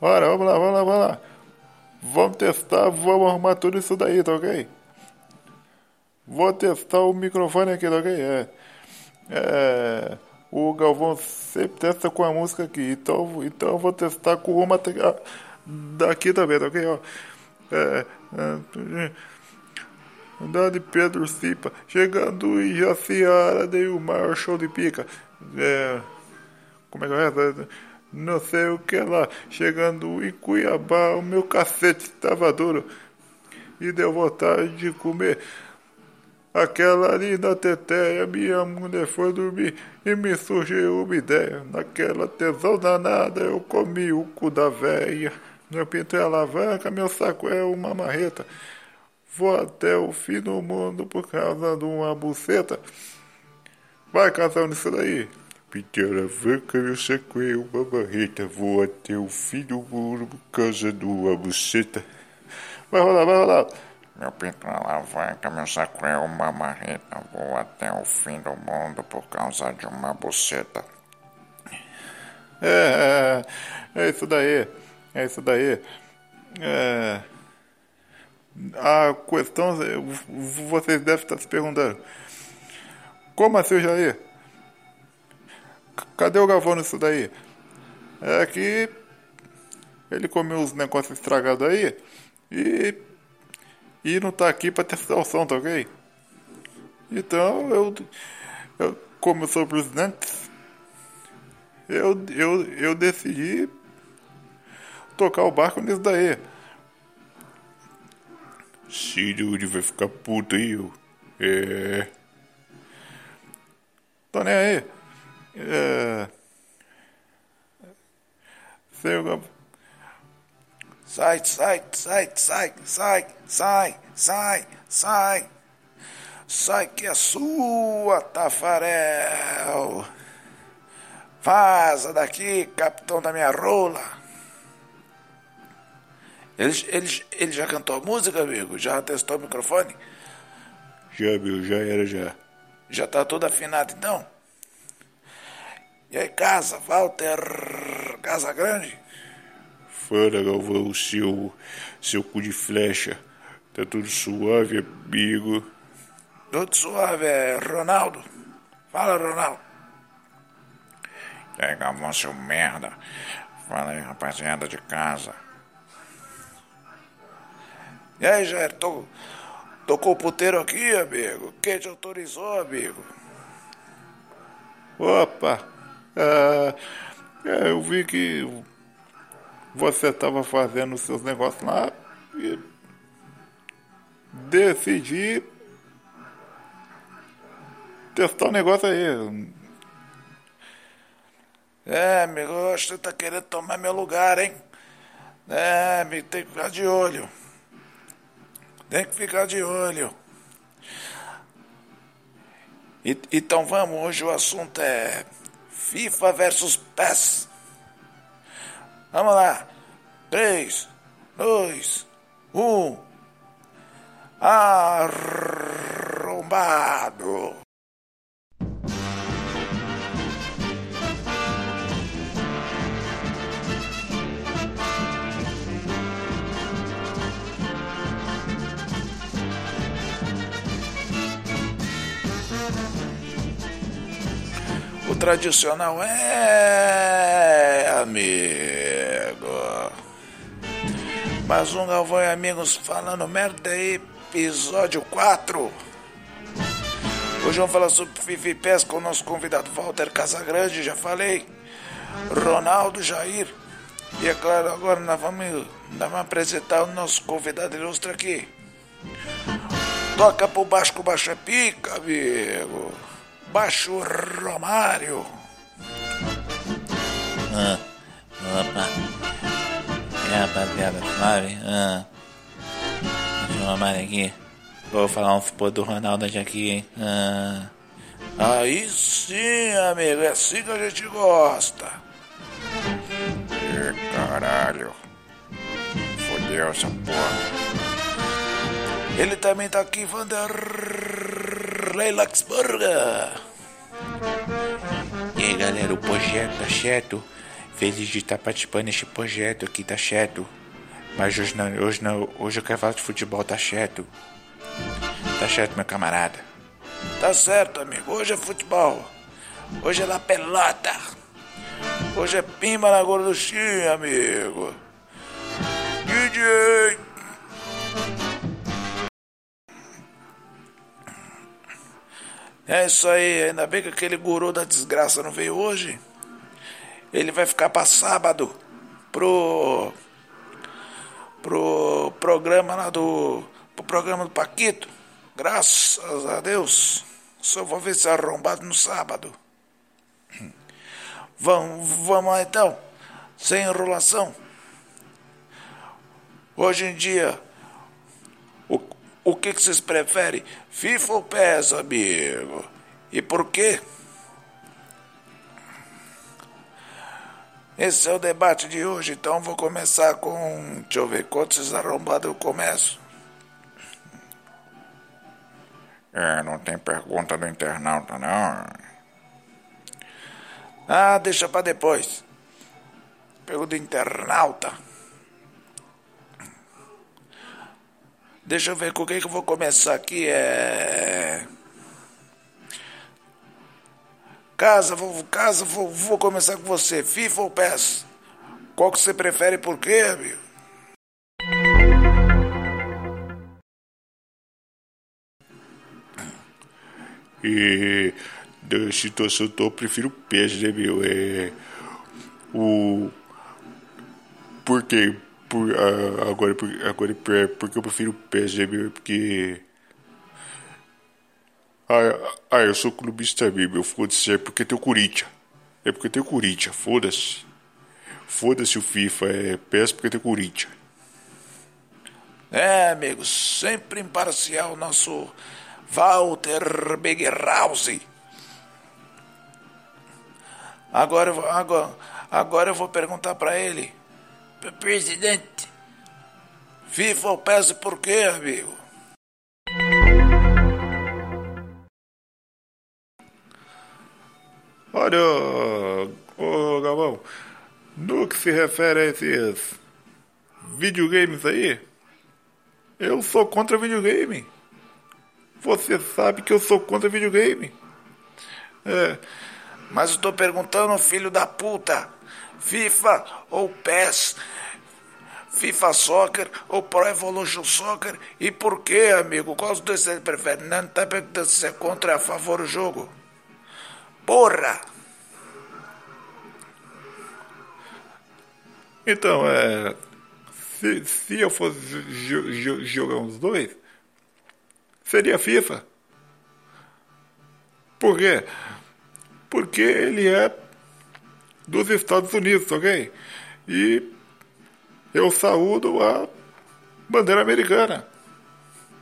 Bora, vamos lá, vamos lá, vamos lá. Vamos testar, vamos arrumar tudo isso daí, tá ok? Vou testar o microfone aqui, tá ok? É. É. O Galvão sempre testa com a música aqui, então, então eu vou testar com uma daqui também, tá ok? Ó. É. é de Pedro Cipa, chegando em Jaciara, dei o maior show de pica. É, como é que é? Não sei o que lá. Chegando em Cuiabá, o meu cacete estava duro. E deu vontade de comer. Aquela ali na teteia, minha mulher foi dormir e me surgiu uma ideia. Naquela tesão danada, eu comi o cu da véia. Meu pinto é alavanca, meu saco é uma marreta. Vou até o fim do mundo por causa de uma buceta. Vai, casal, nisso daí. Pinto é alavanca, meu saco é uma marreta. Vou até o fim do mundo por causa de uma buceta. Vai rolar, vai rolar. Meu pinto alavanca, meu saco é uma marreta. Vou até o fim do mundo por causa de uma buceta. É, é, é isso daí. É isso daí. É. A questão, vocês devem estar se perguntando. Como assim, Jair? Cadê o Galvão nisso daí? É que ele comeu os negócios estragados aí e e não tá aqui para testar o som, tá ok? Então eu, eu como eu sou presidente, eu, eu, eu decidi tocar o barco nisso daí. Ciruri vai ficar puto aí, eu. É. Tô nem aí. É. Sei, Sai, sai, sai, sai, sai, sai, sai, sai. Sai que é sua, Tafarel. Vaza daqui, capitão da minha rola. Ele, ele, ele já cantou a música, amigo? Já testou o microfone? Já, meu, já era, já. Já tá tudo afinado, então? E aí, casa, Walter, casa grande? Fala, Galvão, seu, seu cu de flecha. Tá tudo suave, amigo? Tudo suave, é Ronaldo. Fala, Ronaldo. E aí, Galvão, seu merda. Fala aí, rapaziada de casa. E aí, Jair, tô, tocou o puteiro aqui, amigo? Quem te autorizou, amigo? Opa! É, é, eu vi que você estava fazendo os seus negócios lá e decidi testar o um negócio aí. É, amigo, você tá querendo tomar meu lugar, hein? É, amigo, tem que ficar de olho. Tem que ficar de olho. E, então vamos, hoje o assunto é FIFA versus PES. Vamos lá. 3, 2, 1. Arrombado. Tradicional é, amigo. Mais um Galvão e Amigos falando merda aí, episódio 4. Hoje vamos falar sobre Fifi com o nosso convidado Walter Casagrande, já falei. Ronaldo Jair. E é claro, agora nós vamos, nós vamos apresentar o nosso convidado ilustre aqui. Toca pro baixo com baixa pica, amigo. Baixo Romário. Ah, opa. Aí, rapaziada, suave? Ah. Baixo Romário aqui. Vou falar um pô do Ronaldo aqui, hein? Ah. Aí sim, amigo, é assim que a gente gosta. E caralho. Fodeu essa porra. Ele também tá aqui, Vanderlei. E aí galera, o projeto tá certo? feliz de estar participando deste projeto aqui, tá certo? Mas hoje não, hoje não, hoje eu quero falar de futebol, tá certo? Tá certo, meu camarada. Tá certo, amigo. Hoje é futebol. Hoje é na pelota. Hoje é pimba na gorduchinha, amigo. DJ. É isso aí, ainda bem que aquele guru da desgraça não veio hoje. Ele vai ficar para sábado pro pro programa lá do pro programa do Paquito. Graças a Deus. Só vou ver se é arrombado no sábado. Vamos, vamos lá então. Sem enrolação. Hoje em dia, o que, que vocês preferem? FIFA ou PES, amigo? E por quê? Esse é o debate de hoje, então vou começar com. Deixa eu ver quantos arrombados eu começo. É, não tem pergunta do internauta, não. Ah, deixa pra depois. Pergunta do internauta. Deixa eu ver com o que, eu vou começar aqui. É. Casa, vou, casa, vou, vou começar com você. FIFA ou PES? Qual que você prefere e por quê, amigo? E da situação atual, eu prefiro PES, né, meu? É. O. Por quê? Ah, agora, por, agora, por, porque eu prefiro o meu? Porque. Ah, ah, eu sou clubista meu. Foda-se, é porque tem o Corinthians. É porque tem o Corinthians, foda-se. Foda-se o FIFA, é PES porque tem o Corinthians. É, amigo, sempre imparcial, nosso Walter Begerhausen. Agora, agora, agora eu vou perguntar pra ele. Presidente, FIFA ou PES por quê, amigo? Olha, ô Galvão, no que se refere a esses videogames aí, eu sou contra videogame. Você sabe que eu sou contra videogame. É, Mas eu tô perguntando, filho da puta, FIFA ou PES? FIFA Soccer ou Pro Evolution Soccer? E por quê, amigo? Qual dos dois você prefere? Não tá perguntando se é contra ou a favor do jogo. Porra! então, é. Se, se eu fosse jo- jo- jogar uns dois, seria FIFA. Por quê? Porque ele é dos Estados Unidos, ok? E eu saúdo a bandeira americana.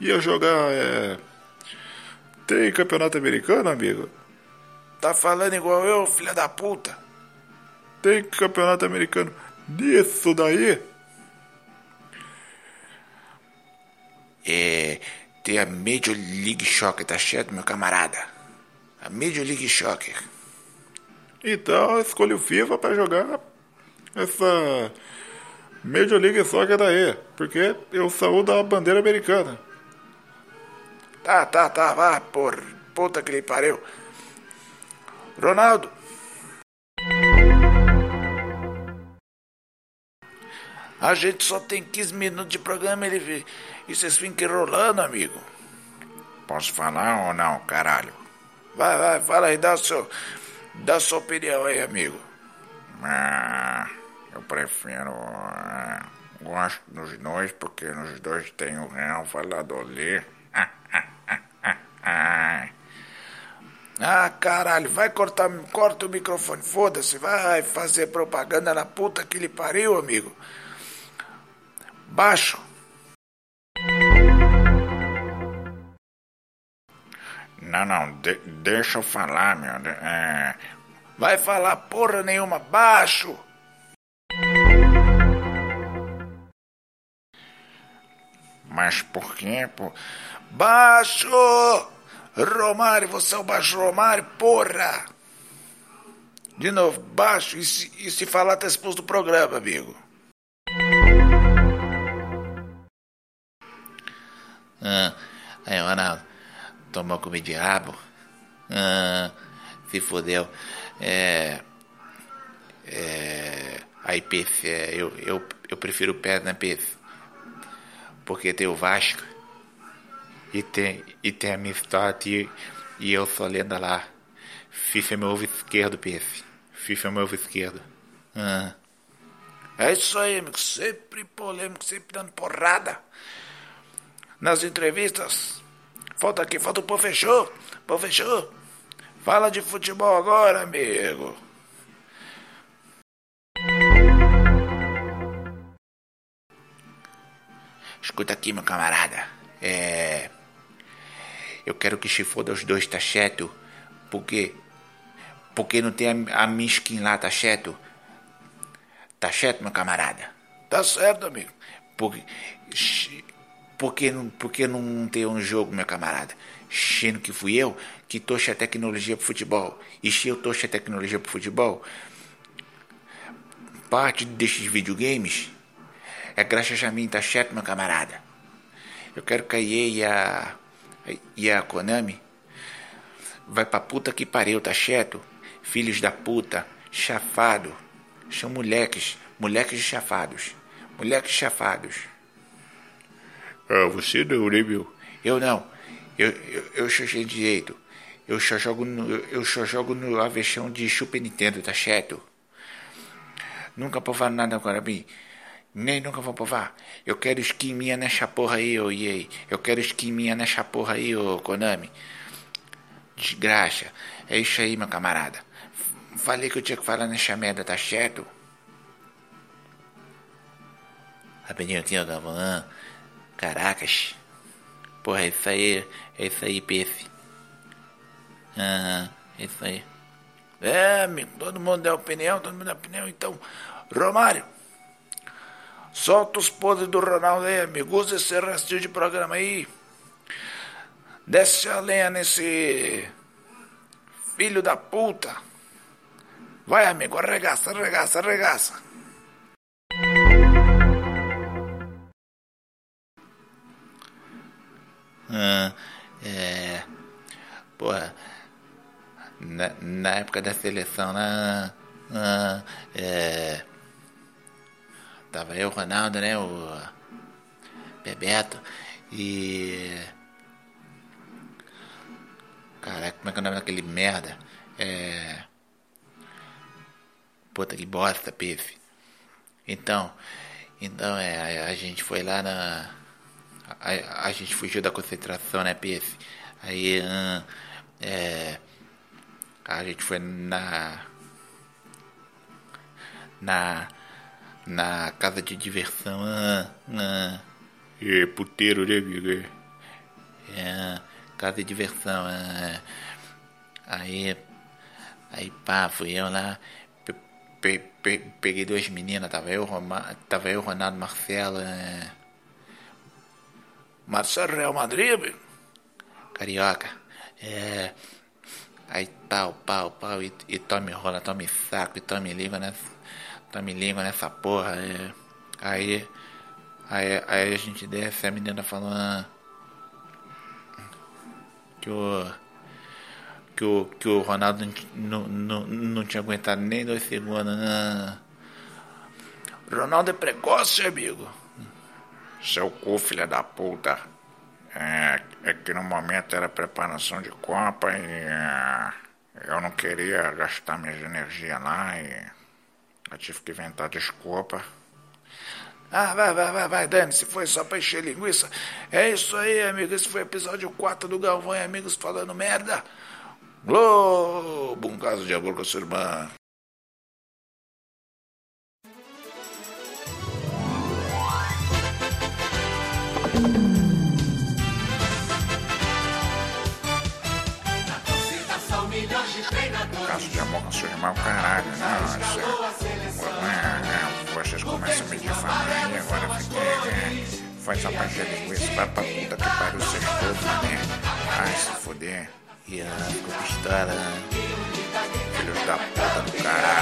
Ia jogar. É... Tem campeonato americano, amigo? Tá falando igual eu, filha da puta? Tem campeonato americano disso daí? É. Tem a Major League Soccer, tá certo, meu camarada? A Major League Soccer. Então eu escolhi o FIFA para jogar essa Major League Soccer daí, porque eu saúdo a bandeira americana. Tá, tá, tá, vai, por puta que lhe pariu. Ronaldo. A gente só tem 15 minutos de programa ele, e vocês ficam enrolando, amigo. Posso falar ou não, caralho? Vai, vai, fala aí, dá, seu, dá a sua opinião aí, amigo. Ah, eu prefiro. ah, gosto dos dois porque nos dois tem o Real Valladolid. Ah, caralho, vai cortar, corta o microfone, foda-se, vai fazer propaganda na puta que lhe pariu, amigo. Baixo. Não, não, de- deixa eu falar, meu. é, Vai falar porra nenhuma, baixo. mas por quê? Por... Baixo! Romário, você é o baixo Romário, porra! De novo, baixo e se, e se falar tá expulso do programa, amigo. Ah, aí, Ronaldo, tomou comida de rabo? Ah, se fodeu. É. É. Peixe, é, eu, eu, eu prefiro o pé, né, Peixe? Porque tem o Vasco e tem, e tem a história e, e eu sou lenda lá. FIFA é meu ovo esquerdo, Peixe. FIFA é meu ovo esquerdo. Ah. É isso aí, amigo. Sempre polêmico, sempre dando porrada. Nas entrevistas. Falta aqui, falta o pô fechou. Pô fechou. Fala de futebol agora, amigo. Escuta aqui, meu camarada. É. Eu quero que se foda os dois, tá certo? Porque. Porque não tem a, a minha skin lá, tá certo? Tá certo, meu camarada? Tá certo, amigo. Porque. Porque não, porque não tem um jogo, meu camarada? Sendo que fui eu que trouxe a tecnologia pro futebol. E se eu trouxe a tecnologia pro futebol, parte desses videogames é graças a mim, tá certo, meu camarada? Eu quero que a EA e a, e a Konami vai pra puta que pariu, tá certo? Filhos da puta, chafado. São moleques, moleques chafados. Moleques chafados. Ah, você não, né, meu? Eu não. Eu, eu, eu sou de direito. Eu só jogo no, eu só jogo no, a versão de Super Nintendo, tá certo? Nunca provaram nada agora, mim. Nem nunca vou provar. Eu quero skin minha nessa porra aí, ô EA. Eu quero skin minha nessa porra aí, ô Konami. Desgraça. É isso aí, meu camarada. Falei que eu tinha que falar nessa merda, tá certo? Rapidinho aqui, ó, Galvão. Caracas. Porra, é isso aí. É isso aí, Pefe. Ah, é isso aí. É, amigo, todo mundo dá opinião, todo mundo dá opinião. Então, Romário, solta os podres do Ronaldo aí, amigo. Usa esse restinho de programa aí. Desce a lenha nesse filho da puta. Vai, amigo, arregaça, arregaça, arregaça. Ah, é. Porra. Na, na época da seleção lá. Ah, é. Tava eu, Ronaldo, né? O Bebeto. E. Caraca, como é que é o nome daquele merda? É. Puta que bosta, Pife. Então, então é, a, a gente foi lá na. A, a, gente fugiu da concentração, né, Pife? Aí, hum, é. A gente foi na. Na. Na casa de diversão. Hum, hum. É puteiro, né, amigo? É, casa de diversão. Hum. Aí. Aí, pá, fui eu lá. Pe, pe, peguei duas meninas, tava eu, Roma, tava eu, Ronaldo, Marcelo. É... Marcelo Real Madrid? Carioca. É. Aí pau, pau, pau, e, e tome rola, tome saco, e tome língua nessa. Tome língua nessa porra. É. Aí. Aí, aí a gente desce, a menina falou. Ah, que o. Que o, que o Ronaldo não, não, não tinha aguentado nem dois segundos. Ah. Ronaldo é precoce, amigo. Seu cu, filha da puta. É, é que no momento era preparação de Copa e é, eu não queria gastar minhas energias lá e eu tive que inventar desculpa. Ah, vai, vai, vai, vai, Dani, se foi só pra encher linguiça. É isso aí, amigo. Esse foi o episódio 4 do Galvão e Amigos falando merda. Globo, um caso de amor com sua irmã. Caso de amor com sua irmã, caralho, nossa. Vocês começam a me difamar e agora fiquei. Faz a parte de linguiça, vai pra puta que pariu, vocês todos, né? Ai, se foder. E ela ficou pistola. Filho filhos da puta do caralho.